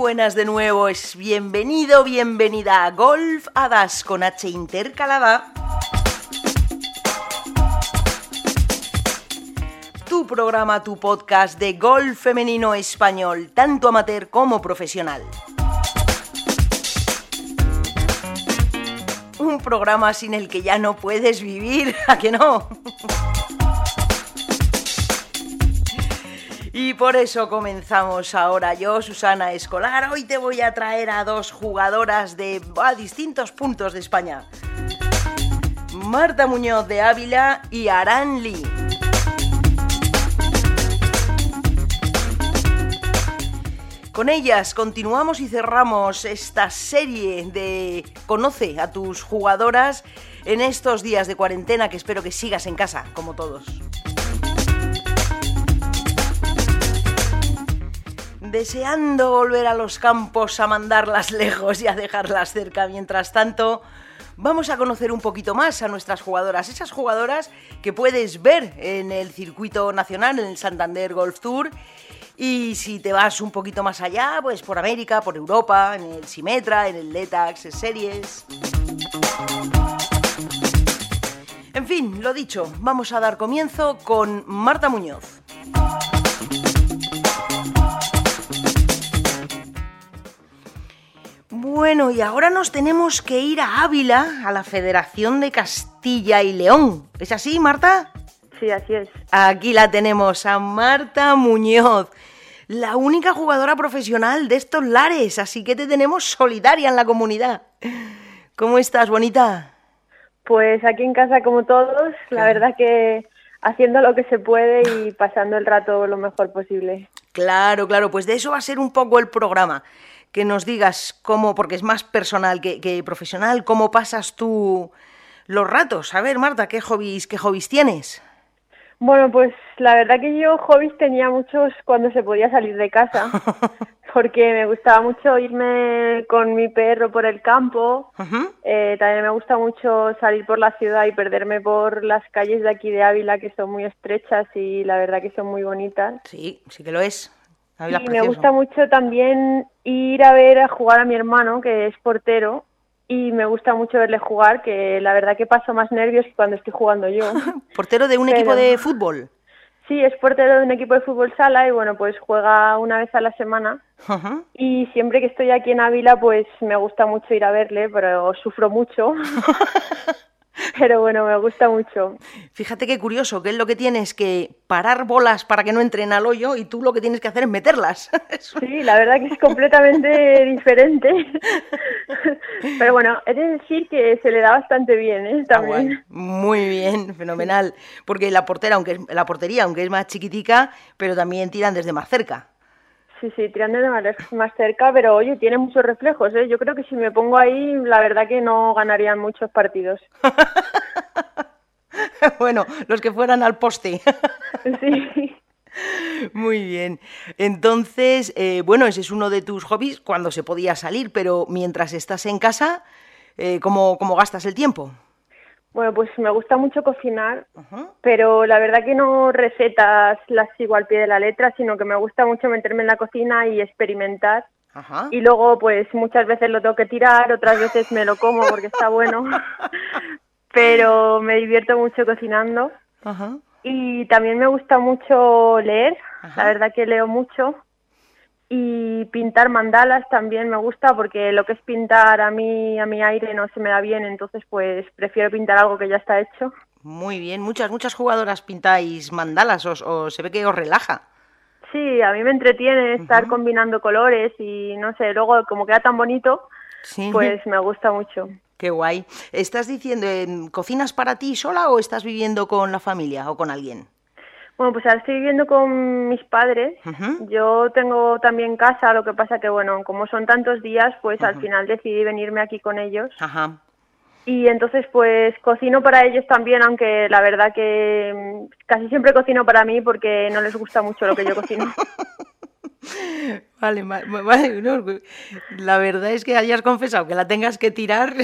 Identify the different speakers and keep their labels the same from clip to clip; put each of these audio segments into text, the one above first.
Speaker 1: buenas de nuevo, es bienvenido, bienvenida a Golf Hadas con H intercalada. Tu programa, tu podcast de golf femenino español, tanto amateur como profesional. Un programa sin el que ya no puedes vivir, ¿a que no? Y por eso comenzamos ahora yo, Susana Escolar. Hoy te voy a traer a dos jugadoras de a distintos puntos de España. Marta Muñoz de Ávila y Aran Lee. Con ellas continuamos y cerramos esta serie de Conoce a tus jugadoras en estos días de cuarentena que espero que sigas en casa, como todos. Deseando volver a los campos a mandarlas lejos y a dejarlas cerca. Mientras tanto, vamos a conocer un poquito más a nuestras jugadoras, esas jugadoras que puedes ver en el circuito nacional, en el Santander Golf Tour. Y si te vas un poquito más allá, pues por América, por Europa, en el Simetra, en el Letax, en Series. En fin, lo dicho, vamos a dar comienzo con Marta Muñoz. Bueno, y ahora nos tenemos que ir a Ávila, a la Federación de Castilla y León. ¿Es así, Marta?
Speaker 2: Sí, así es.
Speaker 1: Aquí la tenemos, a Marta Muñoz, la única jugadora profesional de estos lares, así que te tenemos solidaria en la comunidad. ¿Cómo estás, bonita?
Speaker 2: Pues aquí en casa como todos, la verdad que haciendo lo que se puede y pasando el rato lo mejor posible.
Speaker 1: Claro, claro, pues de eso va a ser un poco el programa que nos digas cómo, porque es más personal que, profesional, cómo pasas tú los ratos. A ver, Marta, ¿qué hobbies, qué hobbies tienes?
Speaker 2: Bueno, pues la verdad que yo hobbies tenía muchos cuando se podía salir de casa, porque me gustaba mucho irme con mi perro por el campo, eh, también me gusta mucho salir por la ciudad y perderme por las calles de aquí de Ávila, que son muy estrechas y la verdad que son muy bonitas.
Speaker 1: Sí, sí que lo es.
Speaker 2: Y me gusta mucho también ir a ver a jugar a mi hermano, que es portero, y me gusta mucho verle jugar, que la verdad que paso más nervios que cuando estoy jugando yo.
Speaker 1: ¿Portero de un equipo de fútbol?
Speaker 2: Sí, es portero de un equipo de fútbol sala y bueno, pues juega una vez a la semana. Y siempre que estoy aquí en Ávila, pues me gusta mucho ir a verle, pero sufro mucho. Pero bueno, me gusta mucho.
Speaker 1: Fíjate qué curioso, que es lo que tienes que parar bolas para que no entren al hoyo y tú lo que tienes que hacer es meterlas.
Speaker 2: Sí, la verdad que es completamente diferente. Pero bueno, he de decir que se le da bastante bien, ¿eh? Ah, También.
Speaker 1: Muy bien, fenomenal. Porque la portera, aunque es, la portería, aunque es más chiquitica, pero también tiran desde más cerca.
Speaker 2: Sí, sí, tirando de más cerca, pero oye, tiene muchos reflejos, ¿eh? Yo creo que si me pongo ahí, la verdad que no ganarían muchos partidos.
Speaker 1: bueno, los que fueran al poste.
Speaker 2: sí.
Speaker 1: Muy bien. Entonces, eh, bueno, ese es uno de tus hobbies cuando se podía salir, pero mientras estás en casa, eh, ¿cómo, ¿cómo gastas el tiempo?
Speaker 2: Bueno, pues me gusta mucho cocinar, pero la verdad que no recetas las sigo al pie de la letra, sino que me gusta mucho meterme en la cocina y experimentar. Y luego, pues muchas veces lo tengo que tirar, otras veces me lo como porque está bueno, pero me divierto mucho cocinando. Y también me gusta mucho leer, la verdad que leo mucho y pintar mandalas también me gusta porque lo que es pintar a mí a mi aire no se me da bien entonces pues prefiero pintar algo que ya está hecho.
Speaker 1: Muy bien muchas muchas jugadoras pintáis mandalas o, se ve que os relaja.
Speaker 2: Sí a mí me entretiene estar combinando colores y no sé luego como queda tan bonito pues me gusta mucho.
Speaker 1: Qué guay. Estás diciendo cocinas para ti sola o estás viviendo con la familia o con alguien
Speaker 2: bueno, pues ahora estoy viviendo con mis padres. Yo tengo también casa, lo que pasa que, bueno, como son tantos días, pues al final decidí venirme aquí con ellos. Ajá. Y entonces, pues cocino para ellos también, aunque la verdad que mm, casi siempre cocino para mí porque no les gusta mucho lo que yo cocino.
Speaker 1: Vale, vale, la verdad es que hayas confesado que la tengas que tirar.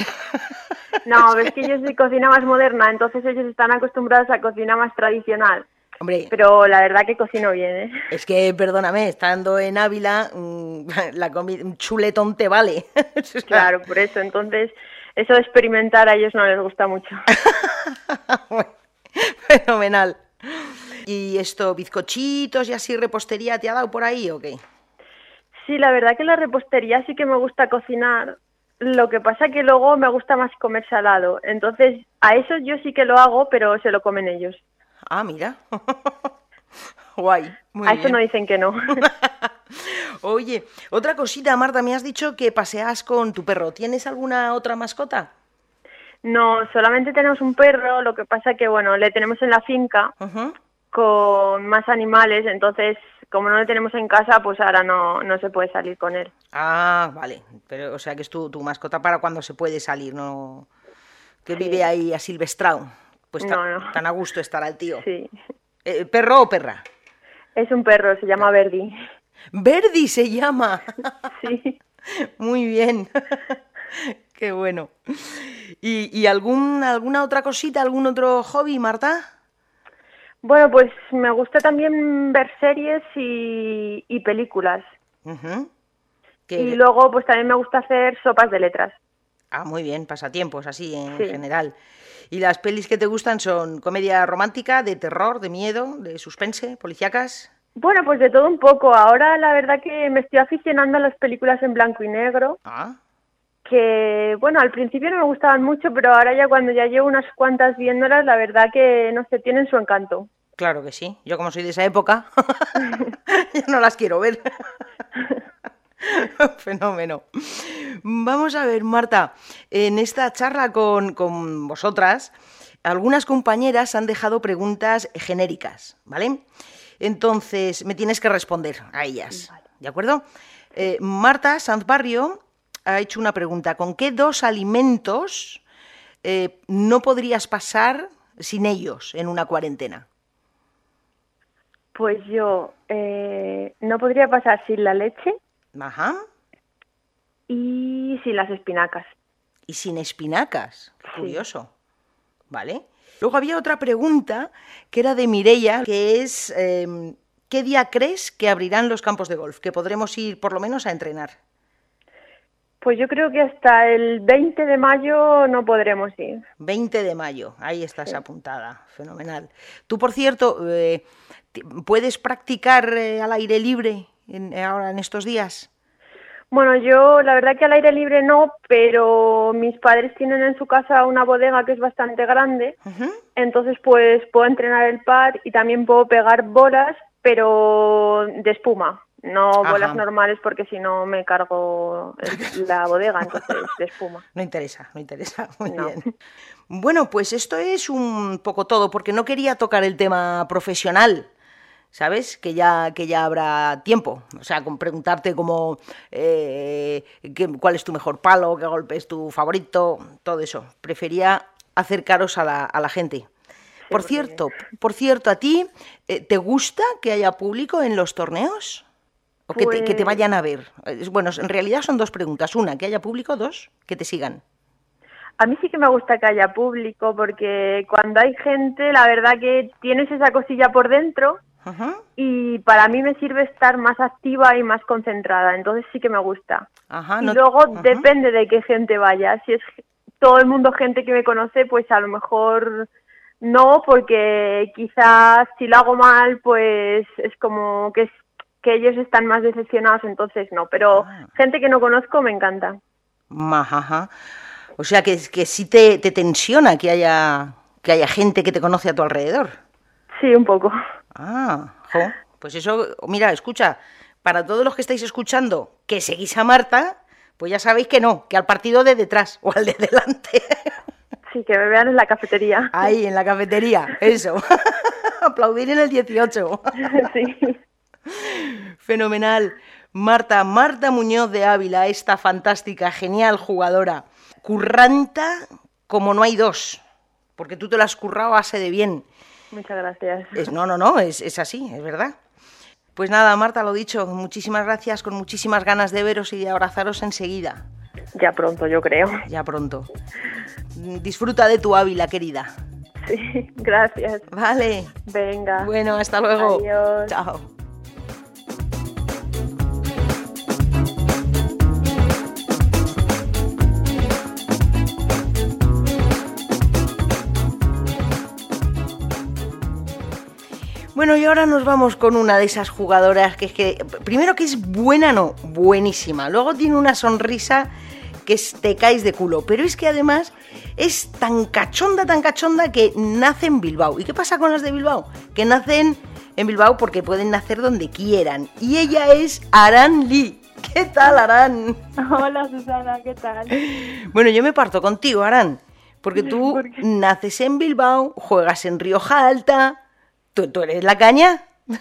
Speaker 2: No, es que yo soy cocina más moderna, entonces ellos están acostumbrados a cocina más tradicional. Hombre, pero la verdad que cocino bien, ¿eh?
Speaker 1: Es que, perdóname, estando en Ávila, mm, la un chuletón te vale.
Speaker 2: claro, por eso. Entonces, eso de experimentar a ellos no les gusta mucho.
Speaker 1: Fenomenal. ¿Y esto, bizcochitos y así repostería te ha dado por ahí o qué?
Speaker 2: Sí, la verdad que la repostería sí que me gusta cocinar. Lo que pasa que luego me gusta más comer salado. Entonces, a eso yo sí que lo hago, pero se lo comen ellos.
Speaker 1: Ah, mira. Guay.
Speaker 2: a eso no dicen que no.
Speaker 1: Oye, otra cosita, Marta, me has dicho que paseas con tu perro. ¿Tienes alguna otra mascota?
Speaker 2: No, solamente tenemos un perro, lo que pasa que, bueno, le tenemos en la finca con más animales, entonces como no lo tenemos en casa, pues ahora no, no se puede salir con él.
Speaker 1: Ah, vale. Pero, o sea, que es tu, tu mascota para cuando se puede salir, ¿no? Que vive ahí a Pues tan, a gusto estar al tío.
Speaker 2: Sí.
Speaker 1: Eh, ¿Perro o perra?
Speaker 2: Es un perro, se llama Verdi.
Speaker 1: Verdi se llama.
Speaker 2: Sí.
Speaker 1: Muy bien. Qué bueno. ¿Y, y algún, alguna otra cosita, algún otro hobby, Marta?
Speaker 2: Bueno, pues me gusta también ver series y, películas. Y luego, pues también me gusta hacer sopas de letras.
Speaker 1: Ah, muy bien, pasatiempos así en general. ¿Y las pelis que te gustan son comedia romántica, de terror, de miedo, de suspense, policíacas?
Speaker 2: Bueno, pues de todo un poco. Ahora la verdad que me estoy aficionando a las películas en blanco y negro.
Speaker 1: Ah.
Speaker 2: Que, bueno, al principio no me gustaban mucho, pero ahora ya cuando ya llevo unas cuantas viéndolas, la verdad que, no sé, tienen su encanto.
Speaker 1: Claro que sí. Yo como soy de esa época, ya no las quiero ver. Fenómeno. Vamos a ver, Marta, en esta charla con, con, vosotras, algunas compañeras han dejado preguntas genéricas, ¿vale? Entonces, me tienes que responder a ellas, ¿de acuerdo? Eh, Marta Sanz Barrio ha hecho una pregunta. ¿Con qué dos alimentos eh, no podrías pasar sin ellos en una cuarentena?
Speaker 2: Pues yo eh, no podría pasar sin la leche.
Speaker 1: Ajá.
Speaker 2: Y sin las espinacas.
Speaker 1: ¿Y sin espinacas? curioso. ¿Vale? Luego había otra pregunta que era de Mireia, que es em, ¿qué día crees que abrirán los campos de golf? Que podremos ir por lo menos a entrenar.
Speaker 2: Pues yo creo que hasta el 20 de mayo no podremos ir.
Speaker 1: 20 de mayo, ahí estás apuntada, fenomenal. Tú, por cierto, eh, ¿puedes practicar eh, al aire libre ahora en estos días?
Speaker 2: Bueno, yo la verdad que al aire libre no, pero mis padres tienen en su casa una bodega que es bastante grande, entonces pues puedo entrenar el par y también puedo pegar bolas, pero de espuma, no bolas normales porque si no me cargo la bodega, entonces de espuma.
Speaker 1: No interesa, no interesa, muy bien. Bueno, pues esto es un poco todo, porque no quería tocar el tema profesional, ¿sabes? Que ya, que ya habrá tiempo. O sea, con preguntarte como eh, cuál es tu mejor palo, qué golpe es tu favorito, todo eso. Prefería acercaros a la, a la gente. Por cierto, por cierto, ¿a ti eh, te gusta que haya público en los torneos? ¿O que, te, que te vayan a ver? Bueno, en realidad son dos preguntas. Una, que haya público. Dos, que te sigan.
Speaker 2: A mí sí que me gusta que haya público porque cuando hay gente, la verdad que tienes esa cosilla por dentro y para mí me sirve estar más activa y más concentrada, entonces sí que me gusta. y luego depende de qué gente vaya, si es todo el mundo gente que me conoce, pues a lo mejor no, porque quizás si lo hago mal, pues es como que, que ellos están más decepcionados, entonces no, pero ah. gente que no conozco me encanta.
Speaker 1: Ajá. O sea que, que sí te, te tensiona que haya, que haya gente que te conoce a tu alrededor.
Speaker 2: Sí, un poco.
Speaker 1: Ah, pues eso, mira, escucha, para todos los que estáis escuchando que seguís a Marta, pues ya sabéis que no, que al partido de detrás o al de delante.
Speaker 2: Sí, que me vean en la cafetería.
Speaker 1: Ahí, en la cafetería, eso. Aplaudir en el 18.
Speaker 2: sí.
Speaker 1: Fenomenal. Marta, Marta Muñoz de Ávila, esta fantástica, genial jugadora. Curranta como no hay dos, porque tú te la has currado a de bien.
Speaker 2: Muchas gracias.
Speaker 1: no, no, no, es, es así, es verdad. Pues nada, Marta, lo dicho, muchísimas gracias, con muchísimas ganas de veros y de abrazaros enseguida.
Speaker 2: Ya pronto, yo creo.
Speaker 1: Ya pronto. Disfruta de tu Ávila, querida.
Speaker 3: Sí, gracias.
Speaker 1: Vale.
Speaker 3: Venga.
Speaker 1: Bueno, hasta luego.
Speaker 3: Adiós.
Speaker 1: Chao. Bueno, y ahora nos vamos con una de esas jugadoras que es que, primero que es buena, no, buenísima. Luego tiene una sonrisa que te caes de culo. Pero es que además es tan cachonda, tan cachonda que nace en Bilbao. ¿Y qué pasa con las de Bilbao? Que nacen en Bilbao porque pueden nacer donde quieran. Y ella es Aran Lee. ¿Qué tal, Aran?
Speaker 3: Hola, Susana, ¿qué tal?
Speaker 1: Bueno, yo me parto contigo, Aran. Porque tú naces en Bilbao, juegas en Rioja Alta, ¿Tú, eres la caña?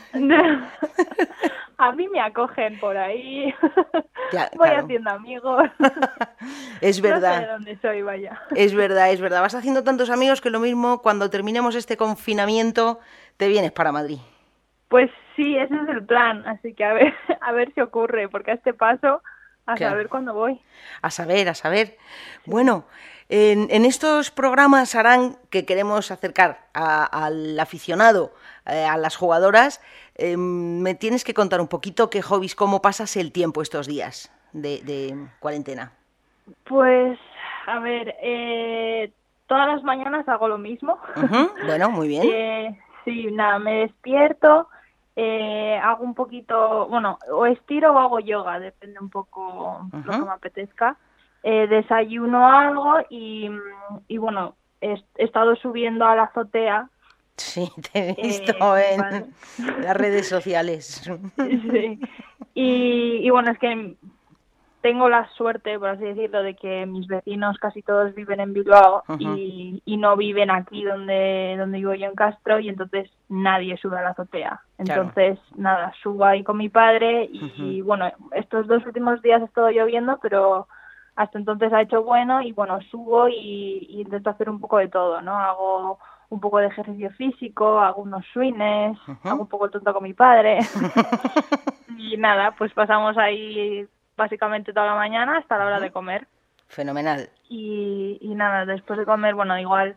Speaker 3: A mí me acogen por ahí. Voy haciendo amigos.
Speaker 1: es verdad.
Speaker 3: No sé de dónde soy, vaya.
Speaker 1: Es verdad, es verdad. Vas haciendo tantos amigos que lo mismo cuando terminemos este confinamiento te vienes para Madrid.
Speaker 3: Pues sí, ese es el plan. Así que a ver, a ver si ocurre, porque a este paso a saber cuándo voy.
Speaker 1: A saber, a saber. Bueno, en, estos programas harán que queremos acercar al aficionado, eh, a las jugadoras, em, me tienes que contar un poquito qué hobbies, cómo pasas el tiempo estos días de, cuarentena.
Speaker 3: Pues, a ver, eh, todas las mañanas hago lo mismo.
Speaker 1: Bueno, muy bien.
Speaker 3: Eh, sí, nada, me despierto, hago un poquito, bueno, o estiro o hago yoga, depende un poco lo que me apetezca eh, desayuno algo y, y bueno, he, estado subiendo a la azotea.
Speaker 1: Sí, te he visto eh, en las redes sociales.
Speaker 3: Sí. Y, y bueno, es que tengo la suerte, por así decirlo, de que mis vecinos casi todos viven en Bilbao y, y, no viven aquí donde, donde vivo yo en Castro y entonces nadie sube a la azotea. Entonces, nada, subo ahí con mi padre y, bueno, estos dos últimos días ha estado lloviendo, pero hasta entonces ha hecho bueno y bueno, subo y, intento hacer un poco de todo, ¿no? Hago un poco de ejercicio físico, hago unos swings, hago un poco el tonto con mi padre. Y nada, pues pasamos ahí básicamente toda la mañana hasta la hora de comer.
Speaker 1: Fenomenal.
Speaker 3: Y, y nada, después de comer, bueno, igual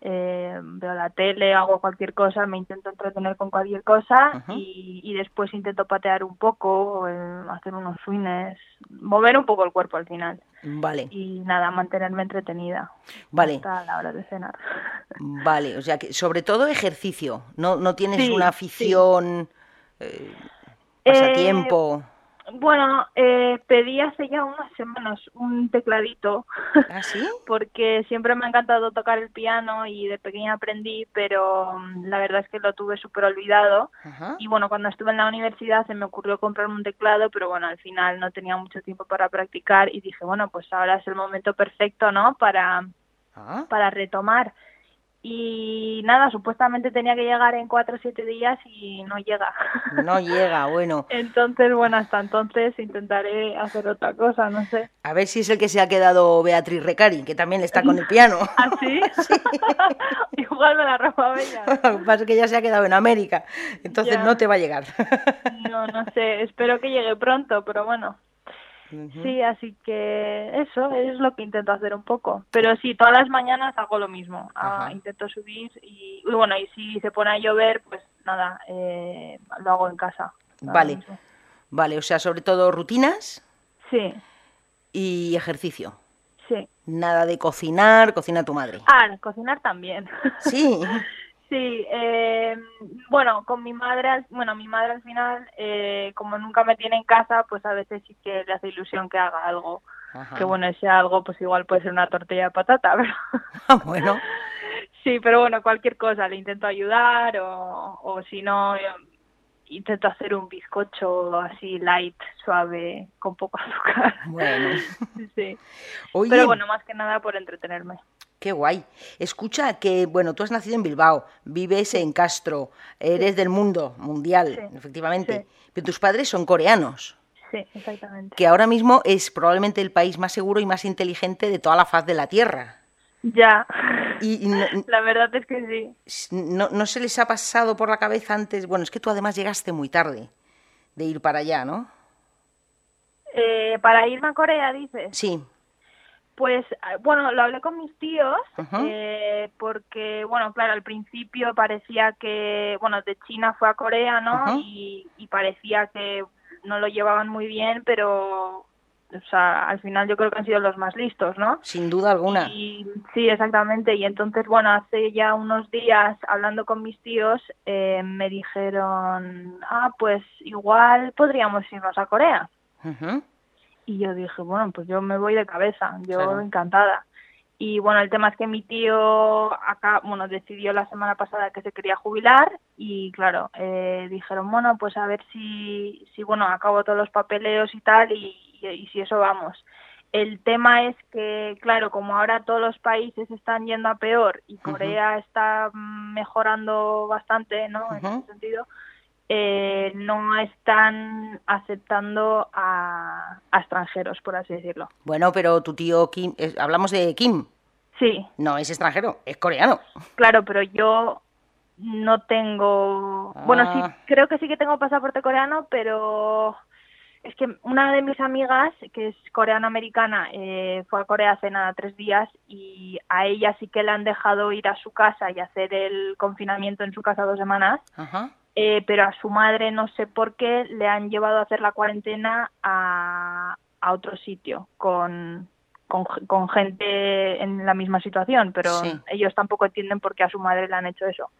Speaker 3: eh, veo la tele, hago cualquier cosa, me intento entretener con cualquier cosa y, después intento patear un poco, eh, hacer unos swings, mover un poco el cuerpo al final.
Speaker 1: Vale.
Speaker 3: Y nada, mantenerme entretenida.
Speaker 1: Vale.
Speaker 3: Hasta la hora de cenar.
Speaker 1: Vale, o sea que sobre todo ejercicio, no, no tienes una afición, eh, pasatiempo.
Speaker 3: Bueno, eh, pedí hace ya unas semanas un tecladito.
Speaker 1: ¿Ah, sí?
Speaker 3: porque siempre me ha encantado tocar el piano y de pequeña aprendí, pero mm, la verdad es que lo tuve súper olvidado. Y bueno, cuando estuve en la universidad se me ocurrió comprarme un teclado, pero bueno, al final no tenía mucho tiempo para practicar y dije, bueno, pues ahora es el momento perfecto, ¿no? Para, ah. para retomar y nada, supuestamente tenía que llegar en cuatro o siete días y no llega.
Speaker 1: No llega, bueno.
Speaker 3: entonces, bueno, hasta entonces intentaré hacer otra cosa, no sé.
Speaker 1: A ver si es el que se ha quedado Beatriz Recari, que también está con el piano.
Speaker 3: ¿Ah, sí? Igual me la roba ella.
Speaker 1: Lo que pasa es que ya se ha quedado en América, entonces no te va a llegar.
Speaker 3: no, no sé, espero que llegue pronto, pero bueno. Sí, así que eso es lo que intento hacer un poco. Pero sí, todas las mañanas hago lo mismo. Ah, intento subir y, bueno, y si se pone a llover, pues nada, eh, lo hago en casa.
Speaker 1: Vale, vale, o sea, sobre todo rutinas.
Speaker 3: Sí.
Speaker 1: Y ejercicio.
Speaker 3: Sí.
Speaker 1: Nada de cocinar, cocina tu madre.
Speaker 3: Ah, cocinar también.
Speaker 1: Sí.
Speaker 3: Sí, eh, bueno, con mi madre, bueno, mi madre al final, eh, como nunca me tiene en casa, pues a veces sí que le hace ilusión que haga algo. Que bueno, ese algo, pues igual puede ser una tortilla de patata, pero...
Speaker 1: Ah, bueno.
Speaker 3: sí, pero bueno, cualquier cosa, le intento ayudar o, o si no, intento hacer un bizcocho así light, suave, con poco azúcar.
Speaker 1: Bueno.
Speaker 3: sí. Pero bueno, más que nada por entretenerme.
Speaker 1: Qué guay. Escucha que, bueno, tú has nacido en Bilbao, vives en Castro, eres del mundo mundial, efectivamente, pero tus padres son coreanos.
Speaker 3: Sí, exactamente.
Speaker 1: Que ahora mismo es probablemente el país más seguro y más inteligente de toda la faz de la Tierra.
Speaker 3: Ya. Y, la verdad es que
Speaker 1: sí. No, no se les ha pasado por la cabeza antes. Bueno, es que tú además llegaste muy tarde de ir para allá, ¿no?
Speaker 3: Eh, para irme a Corea, dices.
Speaker 1: Sí.
Speaker 3: Pues bueno, lo hablé con mis tíos eh, porque, bueno, claro, al principio parecía que, bueno, de China fue a Corea, ¿no? y, parecía que no lo llevaban muy bien, pero o sea, al final yo creo que han sido los más listos, ¿no?
Speaker 1: Sin duda alguna.
Speaker 3: Y, sí, exactamente. Y entonces, bueno, hace ya unos días, hablando con mis tíos, eh, me dijeron, ah, pues igual podríamos irnos a Corea. Y yo dije, bueno, pues yo me voy de cabeza, yo encantada. Y bueno, el tema es que mi tío acá, bueno, decidió la semana pasada que se quería jubilar y claro, eh, dijeron, bueno, pues a ver si, si, bueno, acabo todos los papeleos y tal y, y, si eso vamos. El tema es que, claro, como ahora todos los países están yendo a peor y Corea está mejorando bastante, ¿no? En ese sentido, eh, no están aceptando a, extranjeros, por así decirlo.
Speaker 1: Bueno, pero tu tío Kim, hablamos de Kim.
Speaker 3: Sí.
Speaker 1: No es extranjero, es coreano.
Speaker 3: Claro, pero yo no tengo. Bueno, sí, ah. creo que sí que tengo pasaporte coreano, pero es que una de mis amigas, que es coreano-americana, eh, fue a Corea hace nada tres días y a ella sí que le han dejado ir a su casa y hacer el confinamiento en su casa dos semanas. Ajá. Eh, pero a su madre no sé por qué le han llevado a hacer la cuarentena a, otro sitio con, con, gente en la misma situación, pero ellos tampoco entienden por qué a su madre le han hecho eso.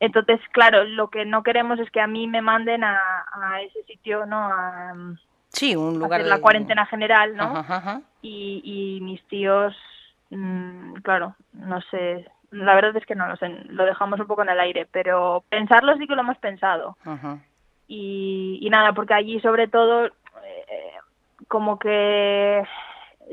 Speaker 3: Entonces, claro, lo que no queremos es que a mí me manden a, ese sitio, ¿no? A,
Speaker 1: sí, un lugar
Speaker 3: hacer la cuarentena general, ¿no? Y, y mis tíos, mm, claro, no sé la verdad es que no lo sé, lo dejamos un poco en el aire, pero pensarlo sí que lo hemos pensado. Y, nada, porque allí sobre todo, eh, como que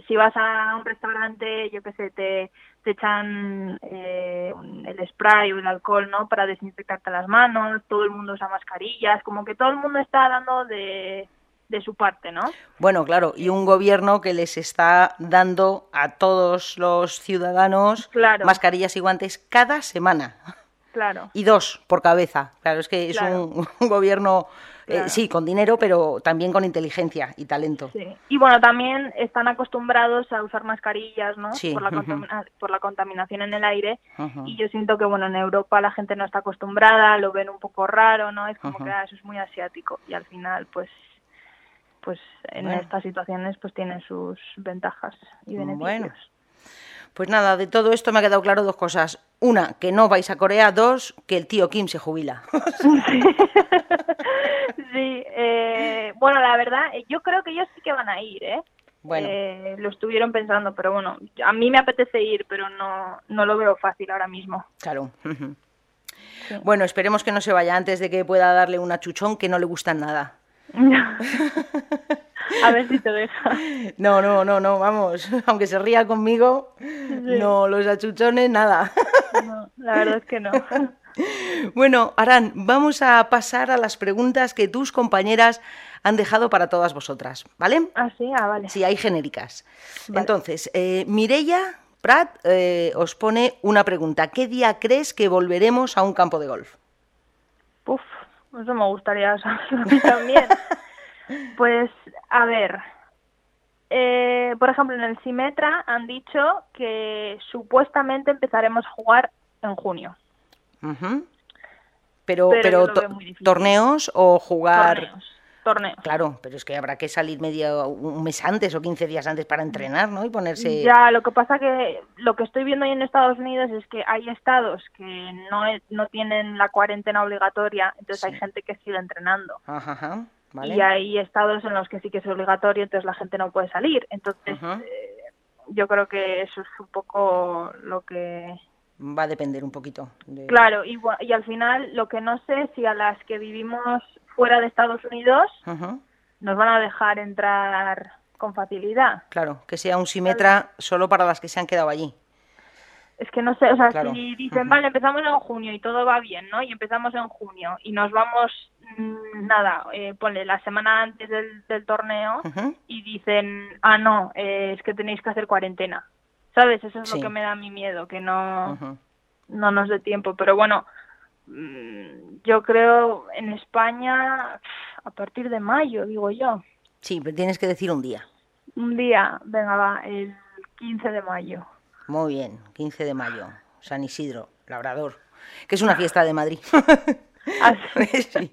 Speaker 3: si vas a un restaurante, yo qué sé, te, te echan eh, el spray o el alcohol, ¿no? Para desinfectarte las manos, todo el mundo usa mascarillas, como que todo el mundo está dando de, de su parte, ¿no?
Speaker 1: Bueno, claro, y un gobierno que les está dando a todos los ciudadanos mascarillas y guantes cada semana.
Speaker 3: Claro.
Speaker 1: Y dos por cabeza. Claro, es que es un, gobierno, eh, sí, con dinero, pero también con inteligencia y talento.
Speaker 3: Sí. Y bueno, también están acostumbrados a usar mascarillas, ¿no? Por, la por la contaminación en el aire. Y yo siento que, bueno, en Europa la gente no está acostumbrada, lo ven un poco raro, ¿no? Es como que ah, eso es muy asiático. Y al final, pues pues en estas situaciones pues tiene sus ventajas y beneficios. Bueno.
Speaker 1: Pues nada, de todo esto me ha quedado claro dos cosas. Una, que no vais a Corea. Dos, que el tío Kim se jubila.
Speaker 3: sí, eh, bueno, la verdad, yo creo que ellos sí que van a ir, ¿eh? Bueno. Eh, lo estuvieron pensando, pero bueno, a mí me apetece ir, pero no, no lo veo fácil ahora mismo.
Speaker 1: Claro. Bueno, esperemos que no se vaya antes de que pueda darle una chuchón que no le gusta nada.
Speaker 3: A ver si te deja.
Speaker 1: No, no, no, no, vamos. Aunque se ría conmigo, no, los achuchones, nada.
Speaker 3: No, la verdad es que no.
Speaker 1: Bueno, Arán, vamos a pasar a las preguntas que tus compañeras han dejado para todas vosotras, ¿vale?
Speaker 3: Ah, sí, ah, vale.
Speaker 1: Sí, hay genéricas. Entonces, eh, Mireia Prat eh, os pone una pregunta. ¿Qué día crees que volveremos a un campo de golf?
Speaker 3: Uf, eso me gustaría saberlo a mí también. pues, a ver. Eh, por ejemplo, en el Simetra han dicho que supuestamente empezaremos a jugar en junio.
Speaker 1: Pero, pero, torneos o jugar
Speaker 3: torneos.
Speaker 1: Claro, pero es que habrá que salir medio un mes antes o 15 días antes para entrenar, ¿no? Y ponerse.
Speaker 3: Ya, lo que pasa que lo que estoy viendo ahí en Estados Unidos es que hay estados que no, no tienen la cuarentena obligatoria, entonces hay gente que sigue entrenando. Ajá, Vale. Y hay estados en los que sí que es obligatorio, entonces la gente no puede salir. Entonces, eh, yo creo que eso es un poco lo que
Speaker 1: va a depender un poquito.
Speaker 3: Claro, y, y al final lo que no sé si a las que vivimos fuera de Estados Unidos nos van a dejar entrar con facilidad.
Speaker 1: Claro, que sea un simetra solo para las que se han quedado allí.
Speaker 3: Es que no sé, o sea, si dicen, vale, empezamos en junio y todo va bien, ¿no? Y empezamos en junio y nos vamos, mm, nada, eh, ponle la semana antes del, torneo y dicen, ah, no, eh, es que tenéis que hacer cuarentena. ¿Sabes? Eso es lo que me da mi miedo, que no, no nos dé tiempo. Pero bueno, yo creo en España a partir de mayo, digo yo.
Speaker 1: Sí, pero tienes que decir un día.
Speaker 3: Un día, venga, va, el
Speaker 4: 15 de mayo.
Speaker 1: Muy bien, 15 de mayo, San Isidro, Labrador, que es una fiesta de Madrid.
Speaker 4: Ah,
Speaker 1: sí.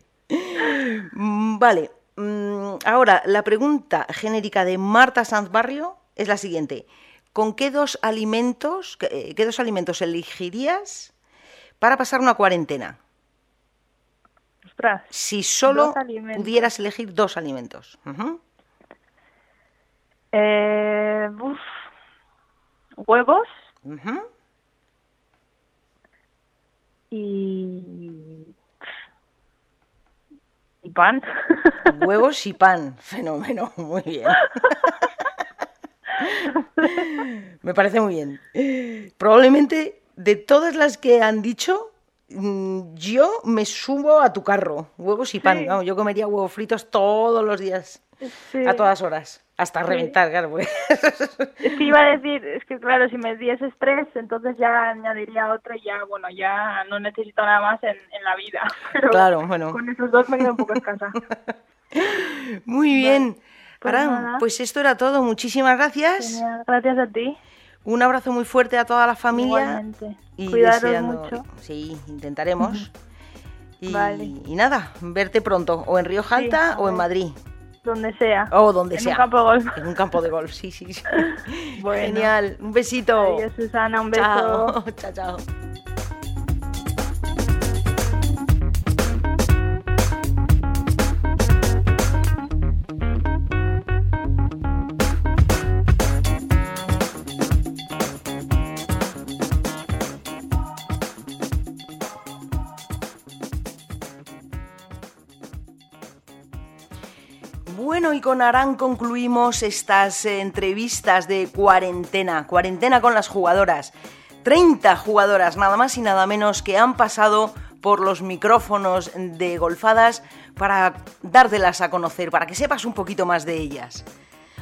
Speaker 1: Mm, Vale, mm, ahora la pregunta genérica de Marta Sanz Barrio es la siguiente. ¿Con qué dos alimentos, qué, eh, qué dos alimentos elegirías para pasar una cuarentena?
Speaker 4: Ostras.
Speaker 1: Si solo pudieras elegir dos alimentos.
Speaker 4: Eh, uf, huevos y... y pan.
Speaker 1: Huevos y pan. Fenómeno, muy bien. Me parece muy bien. Probablemente de todas las que han dicho, mm, yo me subo a tu carro. Huevos y pan.
Speaker 4: Sí.
Speaker 1: Vamos, yo comería huevos fritos todos los días,
Speaker 4: Sí.
Speaker 1: a todas horas. Hasta reventar, claro. porque-
Speaker 4: Es que iba a decir, es que claro, si me diese estrés, entonces ya añadiría otro y ya, bueno, ya no necesito nada más en, en la vida. Pero
Speaker 1: Claro, bueno.
Speaker 4: con esos dos me quedo un poco escasa.
Speaker 1: Muy bien.
Speaker 4: pues
Speaker 1: pues esto era todo. Muchísimas gracias.
Speaker 4: Genial, Gracias a ti.
Speaker 1: Un abrazo muy fuerte a toda la familia.
Speaker 4: Igualmente.
Speaker 1: Y
Speaker 4: Cuidaros
Speaker 1: deseando-
Speaker 4: mucho.
Speaker 1: Sí, intentaremos. Y,
Speaker 4: Vale.
Speaker 1: y nada, verte pronto, o en Río Jalta
Speaker 4: a
Speaker 1: o en. Madrid,
Speaker 4: Donde sea.
Speaker 1: o donde
Speaker 4: en
Speaker 1: sea.
Speaker 4: un campo de golf.
Speaker 1: En un campo de golf, sí, sí. sí.
Speaker 4: Bueno.
Speaker 1: Genial, un besito.
Speaker 4: Adiós, Susana, un beso.
Speaker 1: Chao, chao, chao. Y con Arán concluimos estas entrevistas de cuarentena, cuarentena con las jugadoras. 30 jugadoras, nada más y nada menos, que han pasado por los micrófonos de golfadas para dártelas a conocer, para que sepas un poquito más de ellas.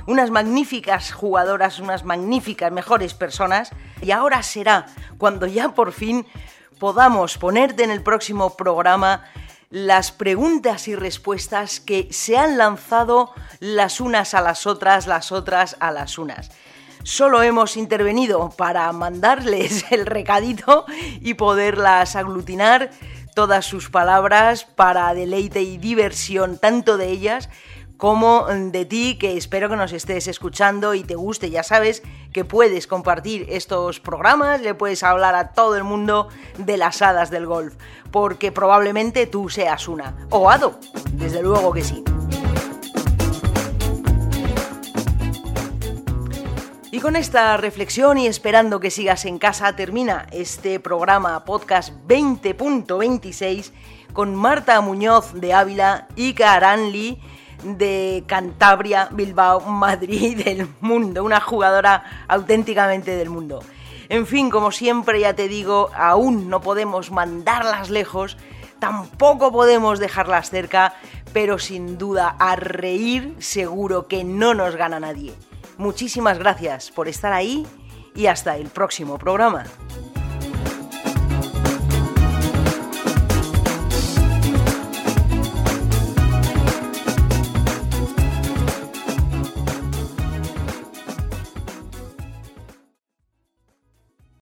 Speaker 1: Unas magníficas jugadoras, unas magníficas, mejores personas. Y ahora será cuando ya por fin podamos ponerte en el próximo programa las preguntas y respuestas que se han lanzado las unas a las otras, las otras a las unas. Solo hemos intervenido para mandarles el recadito y poderlas aglutinar todas sus palabras para deleite y diversión tanto de ellas como de ti, que espero que nos estés escuchando y te guste. Ya sabes que puedes compartir estos programas, le puedes hablar a todo el mundo de las hadas del golf, porque probablemente tú seas una. O hado, desde luego que sí. Y con esta reflexión y esperando que sigas en casa, termina este programa podcast 20.26 con Marta Muñoz de Ávila y Karanli de Cantabria, Bilbao, Madrid del mundo, una jugadora auténticamente del mundo. En fin, como siempre ya te digo, aún no podemos mandarlas lejos, tampoco podemos dejarlas cerca, pero sin duda a reír seguro que no nos gana nadie. Muchísimas gracias por estar ahí y hasta el próximo programa.